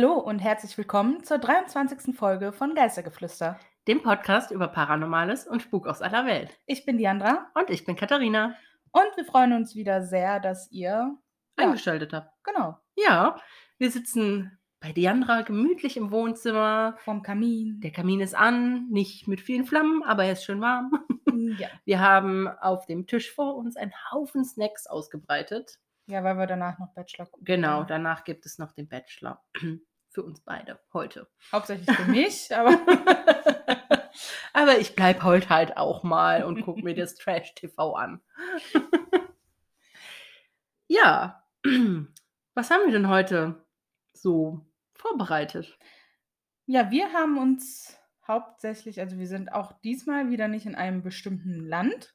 Hallo und herzlich willkommen zur 23. Folge von Geistergeflüster. Dem Podcast über Paranormales und Spuk aus aller Welt. Ich bin Diandra Und ich bin Katharina. und wir freuen uns wieder sehr, dass ihr. Ja. Eingeschaltet habt. Genau. Ja, wir sitzen bei Diandra gemütlich im Wohnzimmer. Vom Kamin. Der Kamin ist an, nicht mit vielen Flammen, aber er ist schön warm. Ja. Wir haben auf dem Tisch vor uns einen Haufen Snacks ausgebreitet. ja, weil wir danach noch Bachelor gucken. Genau, danach gibt es noch den Bachelor. Für uns beide heute. Hauptsächlich für mich, aber. aber ich bleibe heute halt auch mal und gucke mir das Trash-TV an. ja, was haben wir denn heute so vorbereitet? Ja, wir haben uns hauptsächlich, also wir sind auch diesmal wieder nicht in einem bestimmten Land,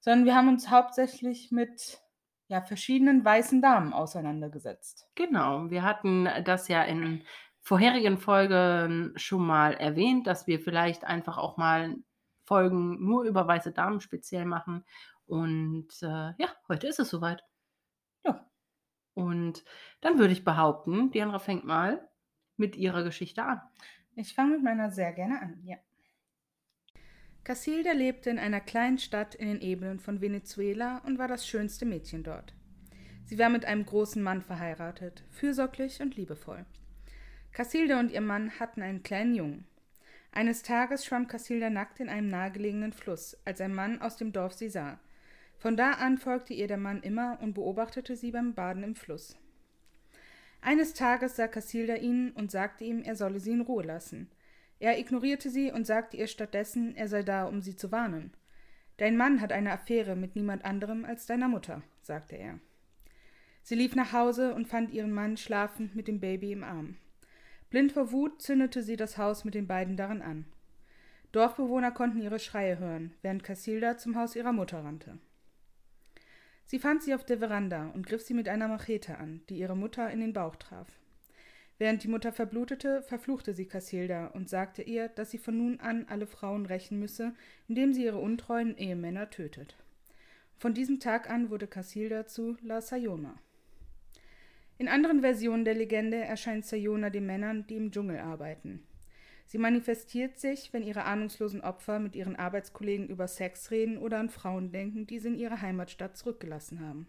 sondern wir haben uns hauptsächlich mit ja, verschiedenen weißen Damen auseinandergesetzt. Genau, wir hatten das ja in vorherigen Folgen schon mal erwähnt, dass wir vielleicht einfach auch mal Folgen nur über weiße Damen speziell machen. Und äh, ja, heute ist es soweit. Ja. Und dann würde ich behaupten, Diandra fängt mal mit ihrer Geschichte an. Ich fange mit meiner sehr gerne an, ja. Casilda lebte in einer kleinen Stadt in den Ebenen von Venezuela und war das schönste Mädchen dort. Sie war mit einem großen Mann verheiratet, fürsorglich und liebevoll. Casilda und ihr Mann hatten einen kleinen Jungen. Eines Tages schwamm Casilda nackt in einem nahegelegenen Fluss, als ein Mann aus dem Dorf sie sah. Von da an folgte ihr der Mann immer und beobachtete sie beim Baden im Fluss. Eines Tages sah Casilda ihn und sagte ihm, er solle sie in Ruhe lassen. Er ignorierte sie und sagte ihr stattdessen, er sei da, um sie zu warnen. Dein Mann hat eine Affäre mit niemand anderem als deiner Mutter, sagte er. Sie lief nach Hause und fand ihren Mann schlafend mit dem Baby im Arm. Blind vor Wut zündete sie das Haus mit den beiden darin an. Dorfbewohner konnten ihre Schreie hören, während Casilda zum Haus ihrer Mutter rannte. Sie fand sie auf der Veranda und griff sie mit einer Machete an, die ihre Mutter in den Bauch traf. Während die Mutter verblutete, verfluchte sie Casilda und sagte ihr, dass sie von nun an alle Frauen rächen müsse, indem sie ihre untreuen Ehemänner tötet. Von diesem Tag an wurde Casilda zu La Sayona. In anderen Versionen der Legende erscheint Sayona den Männern, die im Dschungel arbeiten. Sie manifestiert sich, wenn ihre ahnungslosen Opfer mit ihren Arbeitskollegen über Sex reden oder an Frauen denken, die sie in ihre Heimatstadt zurückgelassen haben.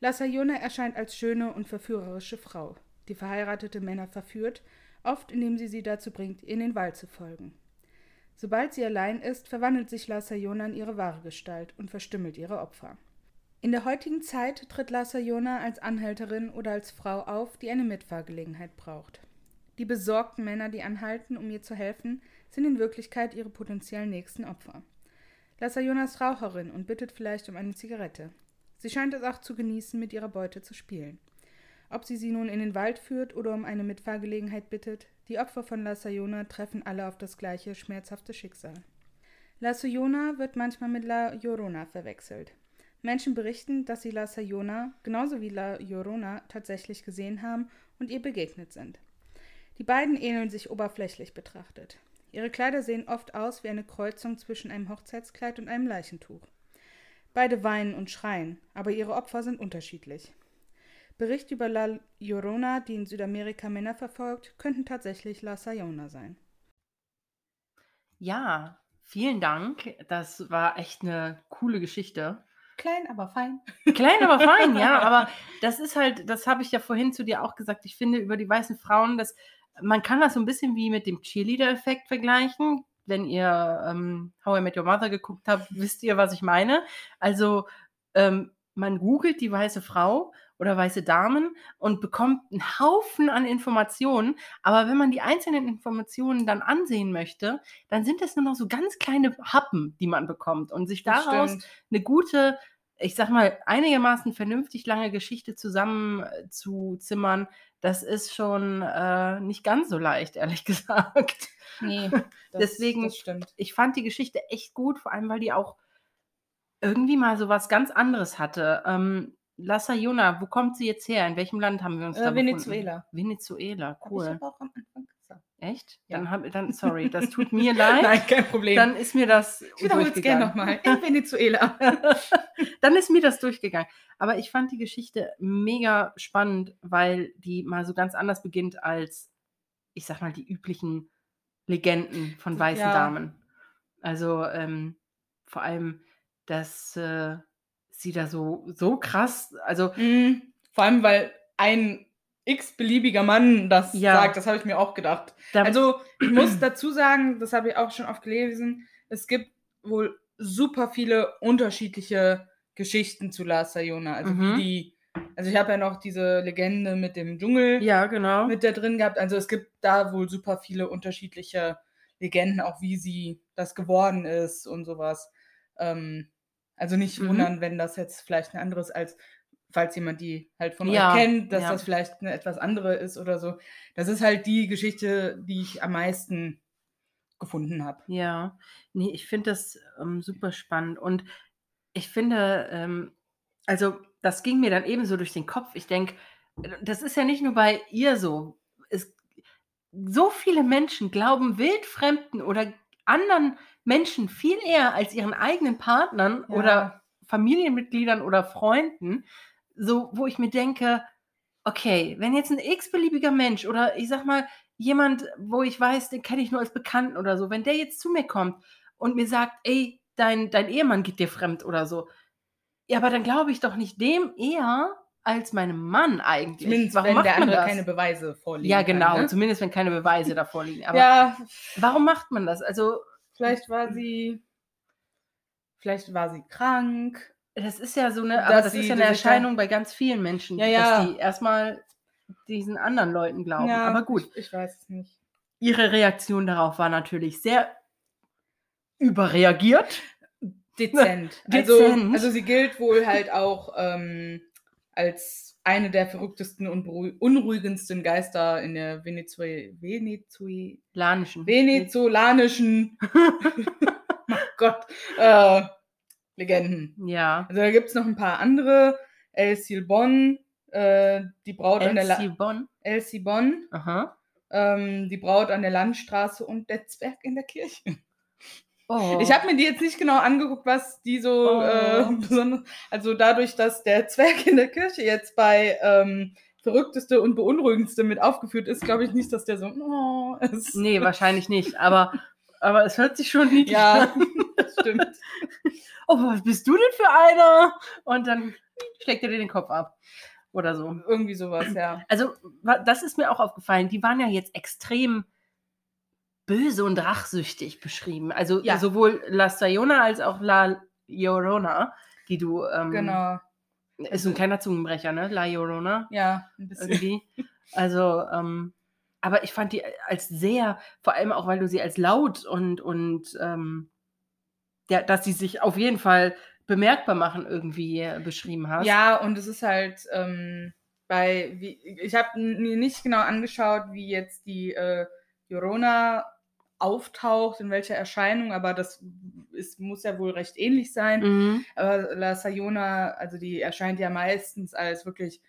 La Sayona erscheint als schöne und verführerische Frau, die verheiratete Männer verführt, oft indem sie sie dazu bringt, in den Wald zu folgen. Sobald sie allein ist, verwandelt sich La Sayona in ihre wahre Gestalt und verstümmelt ihre Opfer. In der heutigen Zeit tritt La Sayona als Anhälterin oder als Frau auf, die eine Mitfahrgelegenheit braucht. Die besorgten Männer, die anhalten, um ihr zu helfen, sind in Wirklichkeit ihre potenziellen nächsten Opfer. La Sayona ist Raucherin und bittet vielleicht um eine Zigarette. Sie scheint es auch zu genießen, mit ihrer Beute zu spielen. Ob sie sie nun in den Wald führt oder um eine Mitfahrgelegenheit bittet, die Opfer von La Sayona treffen alle auf das gleiche schmerzhafte Schicksal. La Sayona wird manchmal mit La Llorona verwechselt. Menschen berichten, dass sie La Sayona genauso wie La Llorona tatsächlich gesehen haben und ihr begegnet sind. Die beiden ähneln sich oberflächlich betrachtet. Ihre Kleider sehen oft aus wie eine Kreuzung zwischen einem Hochzeitskleid und einem Leichentuch. Beide weinen und schreien, aber ihre Opfer sind unterschiedlich. Berichte über La Llorona, die in Südamerika Männer verfolgt, könnten tatsächlich La Sayona sein. Ja, vielen Dank. Das war echt eine coole Geschichte. Klein, aber fein. Klein, aber fein, ja. Aber das ist halt, das habe ich ja vorhin zu dir auch gesagt. Ich finde über die weißen Frauen, dass man kann das so ein bisschen wie mit dem Cheerleader-Effekt vergleichen. Wenn ihr ähm, How I Met Your Mother geguckt habt, wisst ihr, was ich meine. Also ähm, man googelt die weiße Frau oder weiße Damen und bekommt einen Haufen an Informationen. Aber wenn man die einzelnen Informationen dann ansehen möchte, dann sind es nur noch so ganz kleine Happen, die man bekommt. Und sich Das daraus eine gute, ich sag mal, einigermaßen vernünftig lange Geschichte zusammen äh, das ist schon äh, nicht ganz so leicht, ehrlich gesagt. Nee, das, Deswegen- das stimmt. Ich fand die Geschichte echt gut, vor allem weil die auch irgendwie mal so was ganz anderes hatte. Ähm, La Sayona, wo kommt sie jetzt her? In welchem Land haben wir uns Äh, da Venezuela. befunden? Venezuela, Hab ich cool. aber auch am Anfang gesagt. Echt? Ja. Dann, hab, dann, sorry, das tut mir leid. Nein, kein Problem. Dann ist mir das ich wiederhole es gerne durchgegangen. nochmal. In Venezuela. dann ist mir das durchgegangen. Aber ich fand die Geschichte mega spannend, weil die mal so ganz anders beginnt als, ich sag mal, die üblichen Legenden von weißen Ja. Damen. Also ähm, vor allem, dass äh, sie da so, so krass, also Mhm. Vor allem, weil ein x-beliebiger Mann das Ja. sagt, das habe ich mir auch gedacht. da, Also, ich muss dazu sagen, das habe ich auch schon oft gelesen, es gibt wohl super viele unterschiedliche Geschichten zu La Sayona. Also, Mhm. wie die, also ich habe ja noch diese Legende mit dem Dschungel ja, genau. mit da drin gehabt. Also, es gibt da wohl super viele unterschiedliche Legenden, auch wie sie das geworden ist und sowas. Ähm, also nicht Mhm. wundern, wenn das jetzt vielleicht ein anderes als, falls jemand die halt von Ja, euch kennt, dass ja. das vielleicht eine etwas andere ist oder so. Das ist halt die Geschichte, die ich am meisten gefunden habe. Ja, nee, ich finde das ähm, super spannend und ich finde, ähm, also das ging mir dann ebenso durch den Kopf. Ich denke, das ist ja nicht nur bei ihr so. Es, so viele Menschen glauben wildfremden oder anderen Menschen viel eher als ihren eigenen Partnern Ja. oder Familienmitgliedern oder Freunden, so wo ich mir denke, okay, wenn jetzt ein x-beliebiger Mensch oder ich sag mal jemand, wo ich weiß, den kenne ich nur als Bekannten oder so, wenn der jetzt zu mir kommt und mir sagt, ey, dein, dein Ehemann geht dir fremd oder so, ja, aber dann glaube ich doch nicht dem eher als meinem Mann eigentlich. Zumindest warum wenn macht der man andere das? keine Beweise vorlegen ja, genau, Kann, ne? zumindest wenn keine Beweise davor liegen. Aber ja, warum macht man das? Also, vielleicht war sie, vielleicht war sie krank. das ist ja so eine, aber das ist ja eine Erscheinung bei ganz vielen Menschen, Ja, ja. dass die erstmal diesen anderen Leuten glauben. ja, aber gut, Ich, ich weiß es nicht. ihre Reaktion darauf war natürlich sehr überreagiert. Dezent. Also, Dezent. also sie gilt wohl halt auch ähm, als eine der verrücktesten und unruhigendsten Geister in der Venezue Venezue Lanischen. venezolanischen oh Gott, äh, Legenden. Ja. Also da gibt es noch ein paar andere. El Silbon, äh, die Braut an der La. El Silbon, Aha. ähm, die Braut an der Landstraße und der Zwerg in der Kirche. Oh. Ich habe mir die jetzt nicht genau angeguckt, was die so Oh. äh, besonders. Also dadurch, dass der Zwerg in der Kirche jetzt bei ähm, verrückteste und beunruhigendste mit aufgeführt ist, glaube ich nicht, dass der so oh, ist. Nee, wahrscheinlich nicht. Aber, aber es hört sich schon niedlich Ja, an. das stimmt. Oh, was bist du denn für einer? Und dann steckt er dir den Kopf ab. Oder so. Irgendwie sowas, ja. Also, das ist mir auch aufgefallen. Die waren ja jetzt extrem böse und rachsüchtig beschrieben. Also Ja. sowohl La Sayona als auch La Llorona, die du. Ähm, Genau. Ist ein kleiner Zungenbrecher, ne? La Llorona. Ja, ein bisschen. irgendwie. Also, ähm, aber ich fand die als sehr, vor allem auch, weil du sie als laut und, und ähm, ja, dass sie sich auf jeden Fall bemerkbar machen, irgendwie äh, beschrieben hast. Ja, und es ist halt ähm, bei, wie, ich habe mir nicht genau angeschaut, wie jetzt die äh, Jorona auftaucht, in welcher Erscheinung, aber das ist, muss ja wohl recht ähnlich sein. Mhm. Aber La Sayona, also die erscheint ja meistens als wirklich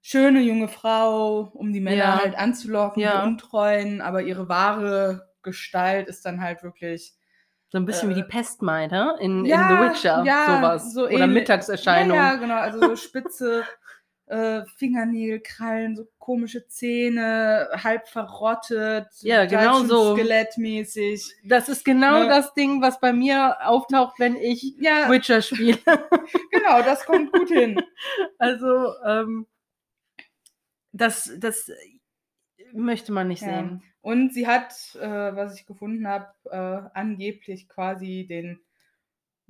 schöne junge Frau, um die Männer Ja. halt anzulocken, Ja. Untreuen, aber ihre wahre Gestalt ist dann halt wirklich So ein bisschen wie die Äh, Pestmeiter in, ja, in The Witcher, sowas. so Oder. Mittagserscheinung. Ja, ja, genau, also so spitze äh, Fingernägel, Krallen, so komische Zähne, halb verrottet, Ja, genau so. Skelettmäßig. Das ist genau Ne? das Ding, was bei mir auftaucht, wenn ich Ja, Witcher spiele. genau, das kommt gut hin. Also, ähm, das, das möchte man nicht Ja. sehen. Und sie hat, äh, was ich gefunden habe, äh, angeblich quasi den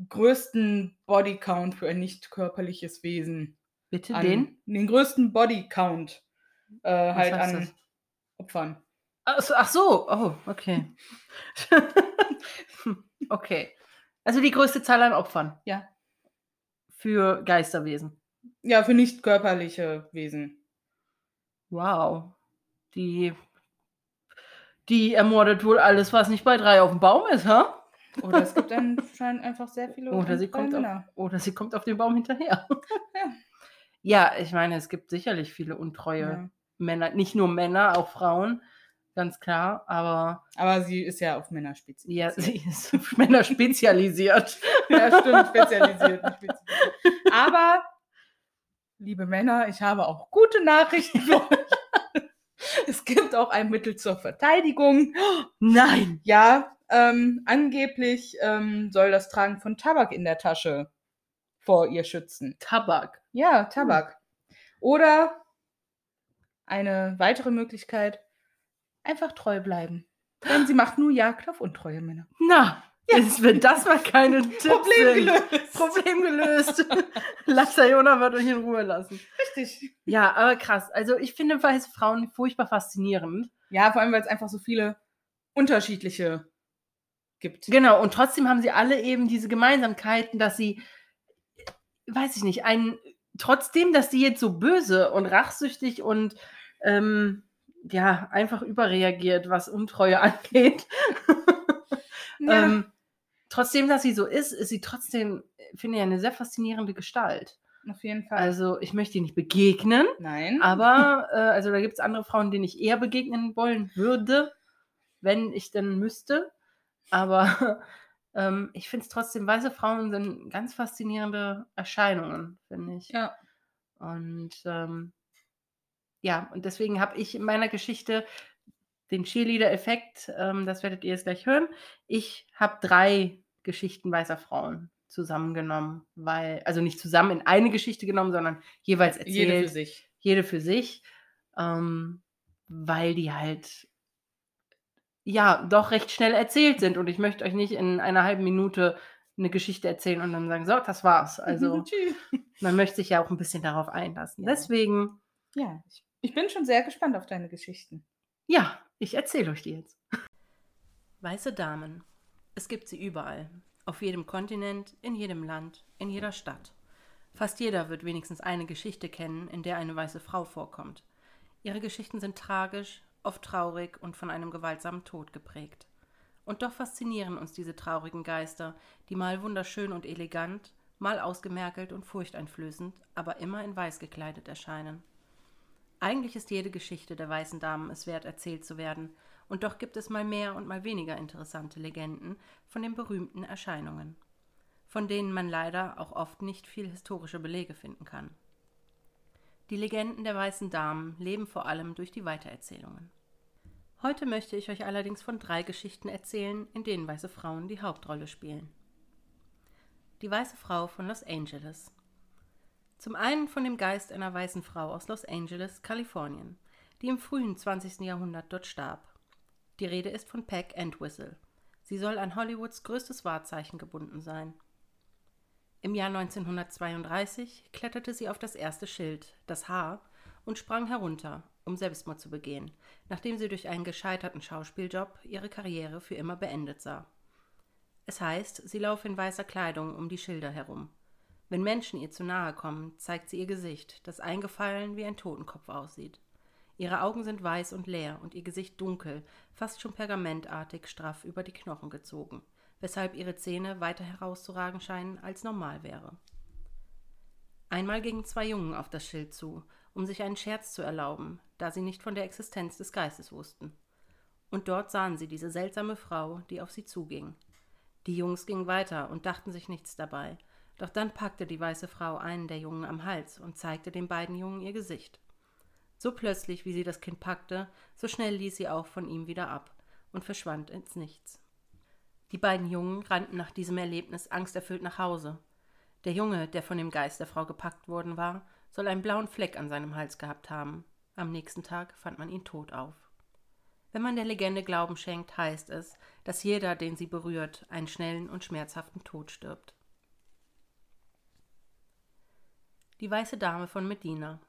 größten Bodycount für ein nicht körperliches Wesen. Bitte den? Den größten Bodycount äh, halt an das? Opfern. Ach so, ach so. oh, okay. okay. Also die größte Zahl an Opfern Ja. für Geisterwesen. Ja, für nicht körperliche Wesen. Wow. Die, die ermordet wohl alles, was nicht bei drei auf dem Baum ist, ha? Oder es gibt anscheinend einfach sehr viele Oder sie, kommt auf, oder sie kommt auf den Baum hinterher. Ja. ja, ich meine, es gibt sicherlich viele untreue Ja. Männer, nicht nur Männer, auch Frauen. ganz klar, aber. Aber sie ist ja auf Männer spezialisiert. Ja, sie ist auf Männer spezialisiert. ja, stimmt, spezialisiert, nicht spezialisiert. Aber, liebe Männer, ich habe auch gute Nachrichten für euch. Es gibt auch ein Mittel zur Verteidigung. Nein! Ja, ähm, angeblich ähm, soll das Tragen von Tabak in der Tasche vor ihr schützen. Tabak? Ja, Tabak. Hm. Oder eine weitere Möglichkeit, einfach treu bleiben. Denn sie macht nur Jagd auf untreue Männer. Na, ja. Ist, wenn das mal keine Tipps Problem sind. gelöst. Problem gelöst. Lass Jona wird euch in Ruhe lassen. Richtig. Ja, aber krass. Also ich finde weiße Frauen furchtbar faszinierend. Ja, vor allem, weil es einfach so viele unterschiedliche gibt. Genau, und trotzdem haben sie alle eben diese Gemeinsamkeiten, dass sie, weiß ich nicht, ein, trotzdem, dass die jetzt so böse und rachsüchtig und ähm, ja, einfach überreagiert, was Untreue angeht. Ja. ähm, trotzdem, dass sie so ist, ist sie trotzdem, finde ich, eine sehr faszinierende Gestalt. Auf jeden Fall. Also ich möchte ihr nicht begegnen. Nein. Aber äh, also da gibt es andere Frauen, denen ich eher begegnen wollen würde, wenn ich denn müsste. Aber ähm, ich finde es trotzdem, weiße Frauen sind ganz faszinierende Erscheinungen, finde ich. Ja. Und ähm, ja, und deswegen habe ich in meiner Geschichte den Cheerleader-Effekt, ähm, das werdet ihr jetzt gleich hören. Ich habe drei Geschichten weißer Frauen zusammengenommen, weil, also nicht zusammen in eine Geschichte genommen, sondern jeweils erzählt. Jede für sich. Jede für sich, ähm, weil die halt ja doch recht schnell erzählt sind und ich möchte euch nicht in einer halben Minute eine Geschichte erzählen und dann sagen, so, das war's. Also man möchte sich ja auch ein bisschen darauf einlassen. Ja. Deswegen. Ja, ich, ich bin schon sehr gespannt auf deine Geschichten. Ja, ich erzähle euch die jetzt. Weiße Damen. Es gibt sie überall. Auf jedem Kontinent, in jedem Land, in jeder Stadt. Fast jeder wird wenigstens eine Geschichte kennen, in der eine weiße Frau vorkommt. Ihre Geschichten sind tragisch, oft traurig und von einem gewaltsamen Tod geprägt. Und doch faszinieren uns diese traurigen Geister, die mal wunderschön und elegant, mal ausgemerkelt und furchteinflößend, aber immer in weiß gekleidet erscheinen. Eigentlich ist jede Geschichte der weißen Damen es wert, erzählt zu werden, und doch gibt es mal mehr und mal weniger interessante Legenden von den berühmten Erscheinungen, von denen man leider auch oft nicht viel historische Belege finden kann. Die Legenden der weißen Damen leben vor allem durch die Weitererzählungen. Heute möchte ich euch allerdings von drei Geschichten erzählen, in denen weiße Frauen die Hauptrolle spielen. Die weiße Frau von Los Angeles zum einen von dem Geist einer weißen Frau aus Los Angeles, Kalifornien, die im frühen 20. Jahrhundert dort starb. Die Rede ist von Peck Entwistle. Sie soll an Hollywoods größtes Wahrzeichen gebunden sein. Im Jahr 1932 kletterte sie auf das erste Schild, das H, und sprang herunter, um Selbstmord zu begehen, nachdem sie durch einen gescheiterten Schauspieljob ihre Karriere für immer beendet sah. Es heißt, sie laufe in weißer Kleidung um die Schilder herum. Wenn Menschen ihr zu nahe kommen, zeigt sie ihr Gesicht, das eingefallen wie ein Totenkopf aussieht. Ihre Augen sind weiß und leer und ihr Gesicht dunkel, fast schon pergamentartig straff über die Knochen gezogen, weshalb ihre Zähne weiter herauszuragen scheinen, als normal wäre. Einmal gingen zwei Jungen auf das Schild zu, um sich einen Scherz zu erlauben, da sie nicht von der Existenz des Geistes wussten. Und dort sahen sie diese seltsame Frau, die auf sie zuging. Die Jungs gingen weiter und dachten sich nichts dabei, doch dann packte die weiße Frau einen der Jungen am Hals und zeigte den beiden Jungen ihr Gesicht. So plötzlich, wie sie das Kind packte, so schnell ließ sie auch von ihm wieder ab und verschwand ins Nichts. Die beiden Jungen rannten nach diesem Erlebnis angsterfüllt nach Hause. Der Junge, der von dem Geist der Frau gepackt worden war, soll einen blauen Fleck an seinem Hals gehabt haben. Am nächsten Tag fand man ihn tot auf. Wenn man der Legende Glauben schenkt, heißt es, dass jeder, den sie berührt, einen schnellen und schmerzhaften Tod stirbt. Die weiße Dame von Medina.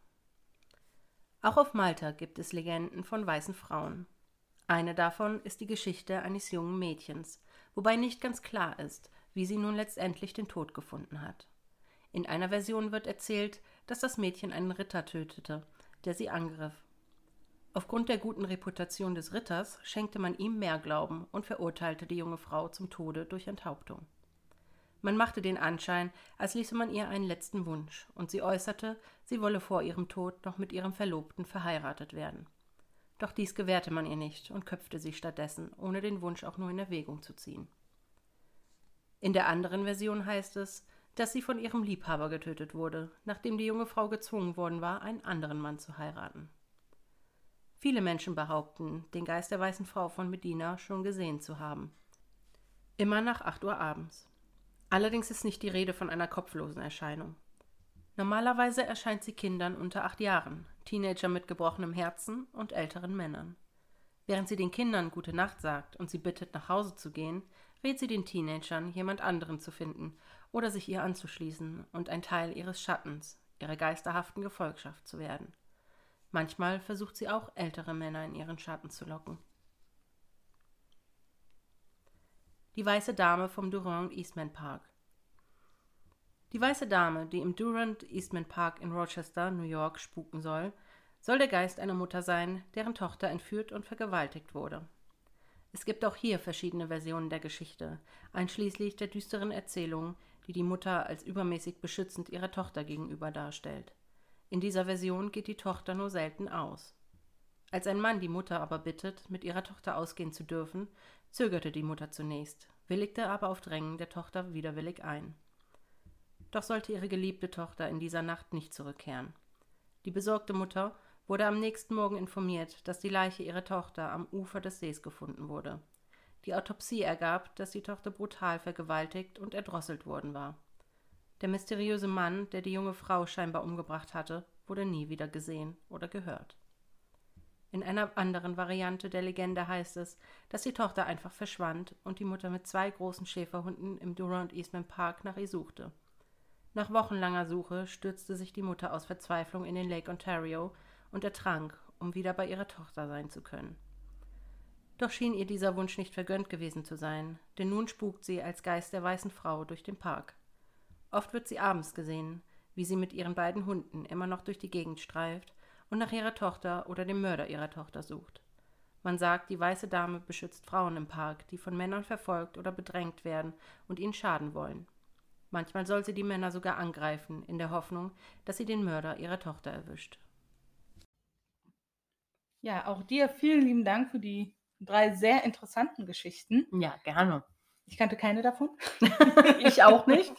Auch auf Malta gibt es Legenden von weißen Frauen. Eine davon ist die Geschichte eines jungen Mädchens, wobei nicht ganz klar ist, wie sie nun letztendlich den Tod gefunden hat. In einer Version wird erzählt, dass das Mädchen einen Ritter tötete, der sie angriff. Aufgrund der guten Reputation des Ritters schenkte man ihm mehr Glauben und verurteilte die junge Frau zum Tode durch Enthauptung. Man machte den Anschein, als ließe man ihr einen letzten Wunsch, und sie äußerte, sie wolle vor ihrem Tod noch mit ihrem Verlobten verheiratet werden. Doch dies gewährte man ihr nicht und köpfte sie stattdessen, ohne den Wunsch auch nur in Erwägung zu ziehen. In der anderen Version heißt es, dass sie von ihrem Liebhaber getötet wurde, nachdem die junge Frau gezwungen worden war, einen anderen Mann zu heiraten. Viele Menschen behaupten, den Geist der weißen Frau von Medina schon gesehen zu haben. Immer nach 8 Uhr abends. Allerdings ist nicht die Rede von einer kopflosen Erscheinung. Normalerweise erscheint sie Kindern unter acht Jahren, Teenager mit gebrochenem Herzen und älteren Männern. Während sie den Kindern gute Nacht sagt und sie bittet, nach Hause zu gehen, rät sie den Teenagern, jemand anderen zu finden oder sich ihr anzuschließen und ein Teil ihres Schattens, ihrer geisterhaften Gefolgschaft zu werden. Manchmal versucht sie auch ältere Männer in ihren Schatten zu locken. Die weiße Dame vom Durand Eastman Park die weiße Dame, die im Durand Eastman Park in Rochester, New York, spuken soll, soll der Geist einer Mutter sein, deren Tochter entführt und vergewaltigt wurde. Es gibt auch hier verschiedene Versionen der Geschichte, einschließlich der düsteren Erzählung, die die Mutter als übermäßig beschützend ihrer Tochter gegenüber darstellt. In dieser Version geht die Tochter nur selten aus. Als ein Mann die Mutter aber bittet, mit ihrer Tochter ausgehen zu dürfen, zögerte die Mutter zunächst, willigte aber auf Drängen der Tochter widerwillig ein. Doch sollte ihre geliebte Tochter in dieser Nacht nicht zurückkehren. Die besorgte Mutter wurde am nächsten Morgen informiert, dass die Leiche ihrer Tochter am Ufer des Sees gefunden wurde. Die Autopsie ergab, dass die Tochter brutal vergewaltigt und erdrosselt worden war. Der mysteriöse Mann, der die junge Frau scheinbar umgebracht hatte, wurde nie wieder gesehen oder gehört. In einer anderen Variante der Legende heißt es, dass die Tochter einfach verschwand und die Mutter mit zwei großen Schäferhunden im Durand Eastman Park nach ihr suchte. Nach wochenlanger Suche stürzte sich die Mutter aus Verzweiflung in den Lake Ontario und ertrank, um wieder bei ihrer Tochter sein zu können. Doch schien ihr dieser Wunsch nicht vergönnt gewesen zu sein, denn nun spukt sie als Geist der weißen Frau durch den Park. Oft wird sie abends gesehen, wie sie mit ihren beiden Hunden immer noch durch die Gegend streift und nach ihrer Tochter oder dem Mörder ihrer Tochter sucht. Man sagt, die weiße Dame beschützt Frauen im Park, die von Männern verfolgt oder bedrängt werden und ihnen schaden wollen. Manchmal soll sie die Männer sogar angreifen, in der Hoffnung, dass sie den Mörder ihrer Tochter erwischt. Ja, auch dir vielen lieben Dank für die drei sehr interessanten Geschichten. Ja, gerne. Ich kannte keine davon. ich auch nicht.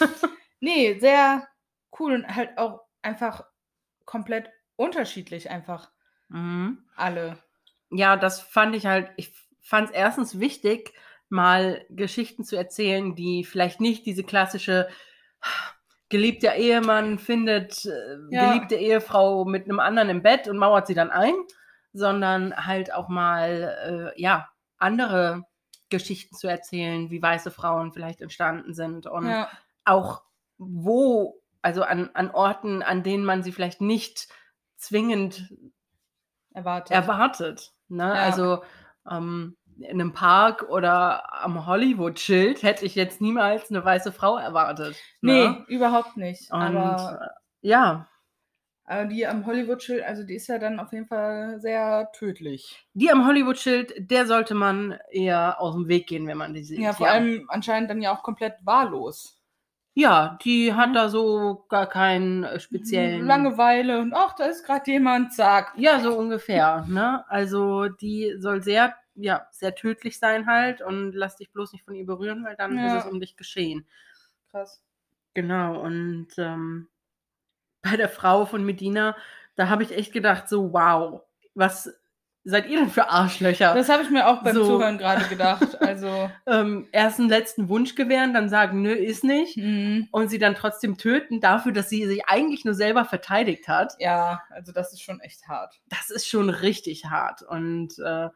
nee, sehr cool und halt auch einfach komplett unterschiedlich einfach Mhm. alle. Ja, das fand ich halt, ich fand es erstens wichtig, mal Geschichten zu erzählen, die vielleicht nicht diese klassische geliebter Ehemann findet äh, Ja. geliebte Ehefrau mit einem anderen im Bett und mauert sie dann ein, sondern halt auch mal äh, ja andere Geschichten zu erzählen, wie weiße Frauen vielleicht entstanden sind und Ja, auch wo, also an, an Orten, an denen man sie vielleicht nicht zwingend erwartet. erwartet. Ne? Ja. Also ähm, in einem Park oder am Hollywood-Schild hätte ich jetzt niemals eine weiße Frau erwartet. nee, Ne? überhaupt nicht. Und aber, äh, ja, aber die am Hollywood-Schild, also die ist ja dann auf jeden Fall sehr tödlich. die am Hollywood-Schild, der sollte man eher aus dem Weg gehen, wenn man die sieht. Ja, vor allem anscheinend dann ja auch komplett wahllos. Ja, die hat Mhm. da so gar keinen äh, speziellen. Langeweile und ach, da ist gerade jemand, zack. Ja, so ungefähr. Ne? Also die soll sehr, ja, sehr tödlich sein halt und lass dich bloß nicht von ihr berühren, weil dann Ja. ist es um dich geschehen. Krass. Genau, und ähm, bei der Frau von Medina, da habe ich echt gedacht, so, wow, was seid ihr denn für Arschlöcher? Das habe ich mir auch beim So. Zuhören gerade gedacht. Also, ähm, erst einen letzten Wunsch gewähren, dann sagen, nö, ist nicht. mhm. Und sie dann trotzdem töten dafür, dass sie sich eigentlich nur selber verteidigt hat. ja, also das ist schon echt hart. Das ist schon richtig hart. Und äh,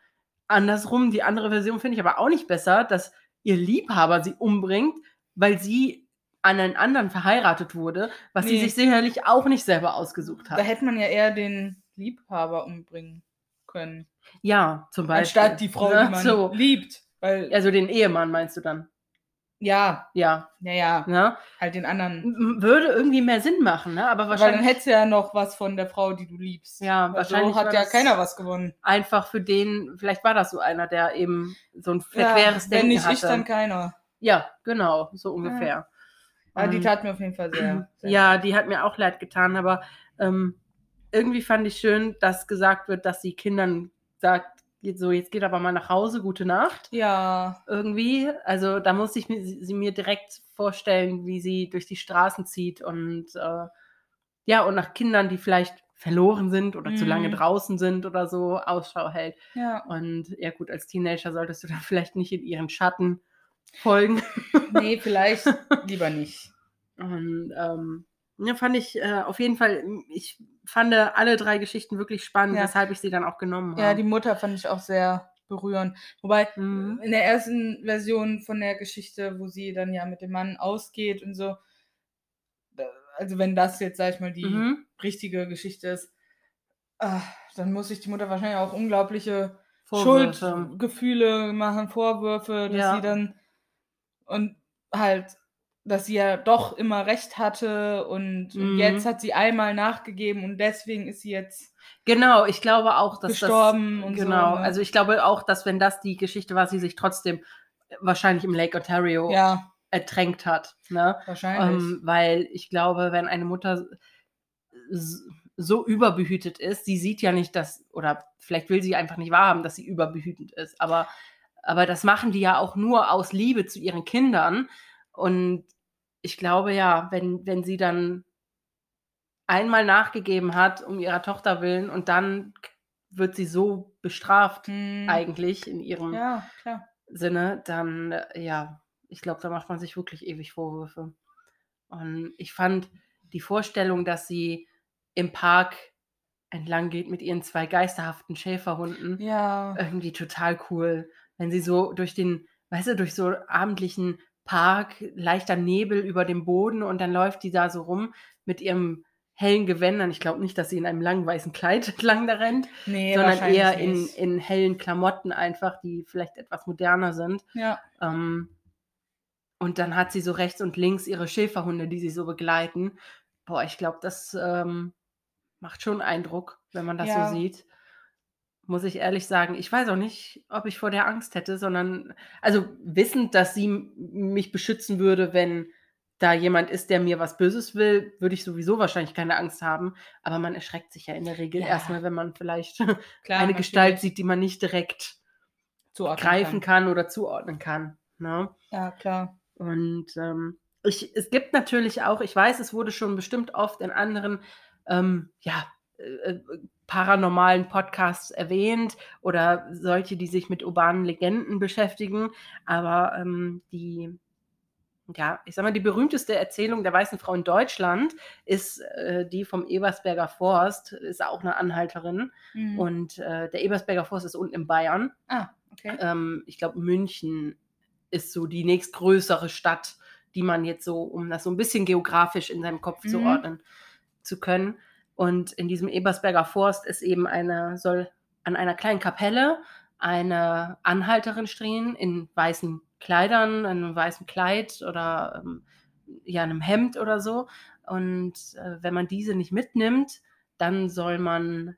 andersrum, die andere Version finde ich aber auch nicht besser, dass ihr Liebhaber sie umbringt, weil sie an einen anderen verheiratet wurde, was sie Nee. sich sicherlich auch nicht selber ausgesucht hat. Da hätte man ja eher den Liebhaber umbringen können. Ja, zum Beispiel. Anstatt die Frau, Ne? die man So. liebt. Weil, Also den Ehemann meinst du dann? ja, Ja. ja, ja, Ne? halt den anderen. Würde irgendwie mehr Sinn machen, ne? Aber Weil dann wahrscheinlich hättest du ja noch was von der Frau, die du liebst. Ja, Weil wahrscheinlich hat ja keiner was gewonnen. einfach für den, vielleicht war das so einer, der eben so ein Ja, verqueres wenn Denken nicht hatte. ich, dann keiner. ja, genau, so ungefähr. Aber die tat mir auf jeden Fall sehr. sehr Ja, die hat mir auch leid getan, aber ähm, irgendwie fand ich schön, dass gesagt wird, dass sie Kindern sagt, so, jetzt geht aber mal nach Hause, gute Nacht. Ja. Irgendwie. Also da muss ich mir, sie mir direkt vorstellen, wie sie durch die Straßen zieht und äh, ja, und nach Kindern, die vielleicht verloren sind oder zu lange Mhm. draußen sind oder so, Ausschau hält. Ja. Und ja gut, als Teenager solltest du dann vielleicht nicht in ihren Schatten folgen. Nee, vielleicht lieber nicht. Und ähm, ja, fand ich äh, auf jeden Fall, ich fand alle drei Geschichten wirklich spannend, Ja. weshalb ich sie dann auch genommen habe. Ja, die Mutter fand ich auch sehr berührend. Wobei, Mhm. in der ersten Version von der Geschichte, wo sie dann ja mit dem Mann ausgeht und so, also wenn das jetzt, sag ich mal, die Mhm. richtige Geschichte ist, ah, dann muss sich die Mutter wahrscheinlich auch unglaubliche Vorwürfe. Schuldgefühle machen, Vorwürfe, dass Ja. sie dann und halt, dass sie ja doch immer recht hatte und, und Mhm. jetzt hat sie einmal nachgegeben und deswegen ist sie jetzt Genau, ich glaube auch, dass Gestorben das und so, genau. ne? Also ich glaube auch, dass wenn das die Geschichte war, sie sich trotzdem wahrscheinlich im Lake Ontario ja ertränkt hat, ne? wahrscheinlich. Ähm, weil ich glaube, wenn eine Mutter so überbehütet ist, sie sieht ja nicht, dass, oder vielleicht will sie einfach nicht wahrhaben, dass sie überbehütend ist, aber, aber das machen die ja auch nur aus Liebe zu ihren Kindern. Und ich glaube ja, wenn, wenn sie dann einmal nachgegeben hat, um ihrer Tochter willen, und dann wird sie so bestraft, Hm, eigentlich in ihrem Ja. Sinne, dann äh, ja, ich glaube, da macht man sich wirklich ewig Vorwürfe. Und ich fand die Vorstellung, dass sie im Park entlang geht mit ihren zwei geisterhaften Schäferhunden, Ja. irgendwie total cool. Wenn sie so durch den, weißt du, durch so abendlichen Park, leichter Nebel über dem Boden und dann läuft die da so rum mit ihrem hellen Gewändern. Ich glaube nicht, dass sie in einem langen weißen Kleid entlang da rennt, Nee, sondern eher in, in hellen Klamotten einfach, die vielleicht etwas moderner sind. Ja. Ähm, und dann hat sie so rechts und links ihre Schäferhunde, die sie so begleiten. Boah, ich glaube, das ähm, macht schon Eindruck, wenn man das Ja. so sieht. Muss ich ehrlich sagen. Ich weiß auch nicht, ob ich vor der Angst hätte, sondern, also wissend, dass sie mich beschützen würde, wenn da jemand ist, der mir was Böses will, würde ich sowieso wahrscheinlich keine Angst haben. Aber man erschreckt sich ja in der Regel Ja. erstmal, wenn man vielleicht Klar, eine Gestalt sieht, die man nicht direkt greifen kann oder zuordnen kann. Ne? Ja, klar. Und ähm, ich, es gibt natürlich auch, ich weiß, es wurde schon bestimmt oft in anderen ähm, ja, äh, äh, paranormalen Podcasts erwähnt oder solche, die sich mit urbanen Legenden beschäftigen. Aber ähm, die, ja, ich sag mal, die berühmteste Erzählung der weißen Frau in Deutschland ist äh, die vom Ebersberger Forst, ist auch eine Anhalterin. Mhm. Und äh, der Ebersberger Forst ist unten in Bayern. ah, okay. Ähm, ich glaube, München ist so die nächstgrößere Stadt, die man jetzt so, um das so ein bisschen geografisch in seinem Kopf Mhm. zuordnen zu können. Und in diesem Ebersberger Forst ist eben eine, soll an einer kleinen Kapelle eine Anhalterin stehen in weißen Kleidern, einem weißen Kleid oder ähm, ja, einem Hemd oder so. Und äh, wenn man diese nicht mitnimmt, dann soll man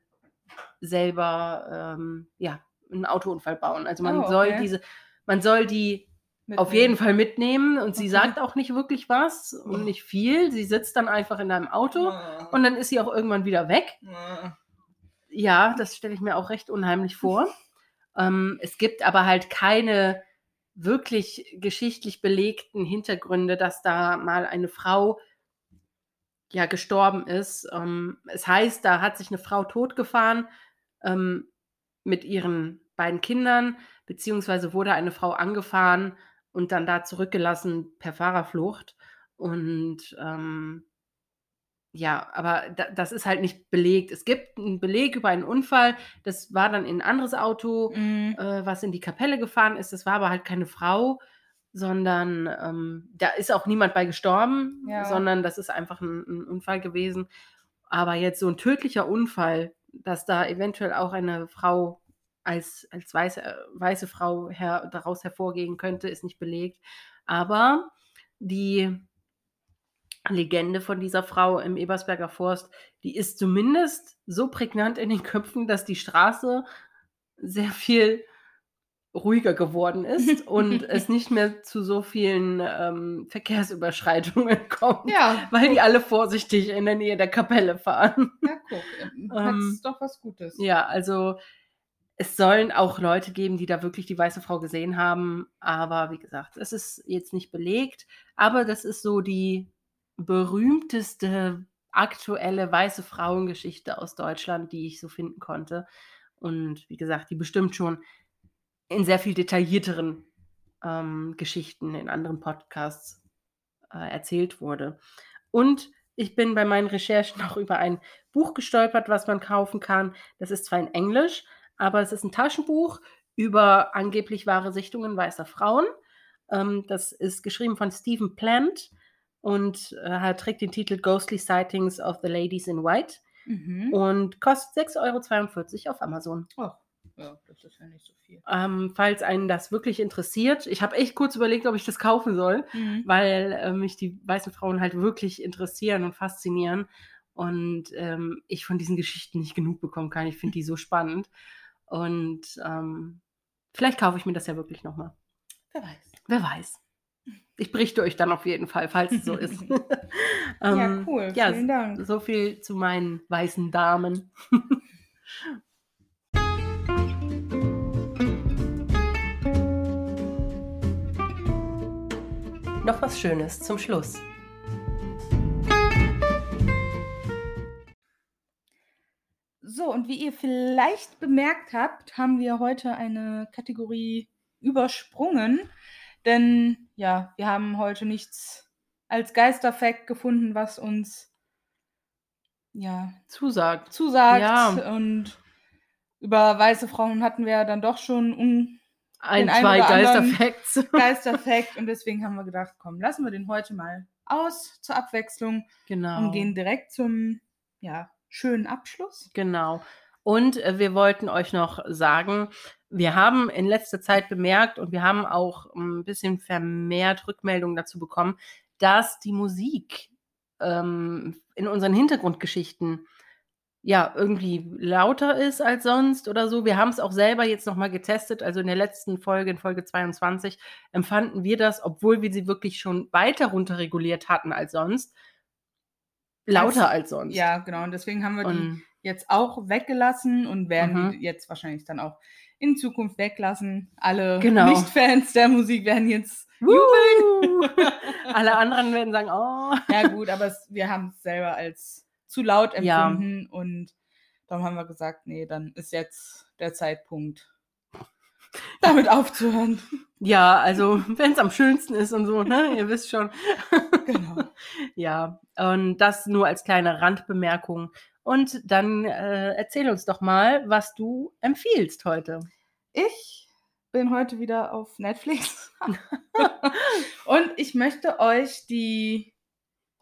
selber ähm, ja, einen Autounfall bauen. Also man Oh, soll okay. diese, man soll die auf Mitnehmen. jeden Fall mitnehmen und sie Okay. sagt auch nicht wirklich was und nicht viel. Sie sitzt dann einfach in einem Auto Ah. und dann ist sie auch irgendwann wieder weg. Ah. Ja, das stelle ich mir auch recht unheimlich vor. ähm, es gibt aber halt keine wirklich geschichtlich belegten Hintergründe, dass da mal eine Frau ja gestorben ist. Ähm, es heißt, da hat sich eine Frau totgefahren ähm, mit ihren beiden Kindern, beziehungsweise wurde eine Frau angefahren und dann da zurückgelassen per Fahrerflucht. Und ähm, ja, aber da, das ist halt nicht belegt. Es gibt einen Beleg über einen Unfall. Das war dann in ein anderes Auto, Mhm. äh, was in die Kapelle gefahren ist. Das war aber halt keine Frau, sondern ähm, da ist auch niemand bei gestorben, Ja. sondern das ist einfach ein, ein Unfall gewesen. Aber jetzt so ein tödlicher Unfall, dass da eventuell auch eine Frau als, als weiße, äh, weiße Frau her, daraus hervorgehen könnte, ist nicht belegt. Aber die Legende von dieser Frau im Ebersberger Forst, die ist zumindest so prägnant in den Köpfen, dass die Straße sehr viel ruhiger geworden ist und es nicht mehr zu so vielen ähm, Verkehrsüberschreitungen kommt, Ja, weil die alle vorsichtig in der Nähe der Kapelle fahren. ja, guck. Ähm, Ähm, doch was Gutes. Ja, also es sollen auch Leute geben, die da wirklich die weiße Frau gesehen haben, aber wie gesagt, es ist jetzt nicht belegt, aber das ist so die berühmteste aktuelle weiße Frauengeschichte aus Deutschland, die ich so finden konnte. Und wie gesagt, die bestimmt schon in sehr viel detaillierteren ähm, Geschichten in anderen Podcasts äh, erzählt wurde. Und ich bin bei meinen Recherchen noch über ein Buch gestolpert, was man kaufen kann. Das ist zwar in Englisch, aber es ist ein Taschenbuch über angeblich wahre Sichtungen weißer Frauen. Ähm, das ist geschrieben von Stephen Plant und äh, trägt den Titel Ghostly Sightings of the Ladies in White Mhm. und kostet 6,42 Euro auf Amazon. Ach, ja, das ist ja nicht so viel. Ähm, falls einen das wirklich interessiert. Ich habe echt kurz überlegt, ob ich das kaufen soll, Mhm. weil äh, mich die weißen Frauen halt wirklich interessieren und faszinieren. Und ähm, ich von diesen Geschichten nicht genug bekommen kann. Ich finde die so spannend. Und ähm, vielleicht kaufe ich mir das ja wirklich nochmal. Wer weiß. Wer weiß. Ich berichte euch dann auf jeden Fall, falls es so ist. ja, Ähm, cool. ja, Vielen Dank. So viel zu meinen weißen Damen. Noch was Schönes zum Schluss. So, und wie ihr vielleicht bemerkt habt, haben wir heute eine Kategorie übersprungen. Denn ja, wir haben heute nichts als Geisterfact gefunden, was uns ja Zusagt. zusagt. Ja. Und über weiße Frauen hatten wir ja dann doch schon un Ein, zwei Geisterfacts. Geisterfact. und deswegen haben wir gedacht, komm, lassen wir den heute mal aus zur Abwechslung genau. und gehen direkt zum ja, schönen Abschluss. Genau. Und äh, wir wollten euch noch sagen, wir haben in letzter Zeit bemerkt und wir haben auch ein bisschen vermehrt Rückmeldungen dazu bekommen, dass die Musik ähm, in unseren Hintergrundgeschichten ja irgendwie lauter ist als sonst oder so. Wir haben es auch selber jetzt nochmal getestet. Also in der letzten Folge, in Folge 22, empfanden wir das, obwohl wir sie wirklich schon weiter runterreguliert hatten als sonst, lauter als, sonst. Ja, genau. Und deswegen haben wir die Und jetzt auch weggelassen und werden Mhm. die jetzt wahrscheinlich dann auch in Zukunft weglassen. Alle Genau. Nicht-Fans der Musik werden jetzt. Wuhu! Alle anderen werden sagen, oh. Ja, gut, aber es, wir haben es selber als zu laut Ja. empfunden und darum haben wir gesagt, nee, dann ist jetzt der Zeitpunkt, damit aufzuhören. Ja, also wenn es am schönsten ist und so, ne? Ihr wisst schon. Genau. Ja, und das nur als kleine Randbemerkung. Und dann äh, erzähl uns doch mal, was du empfiehlst heute. Ich bin heute wieder auf Netflix und ich möchte euch die,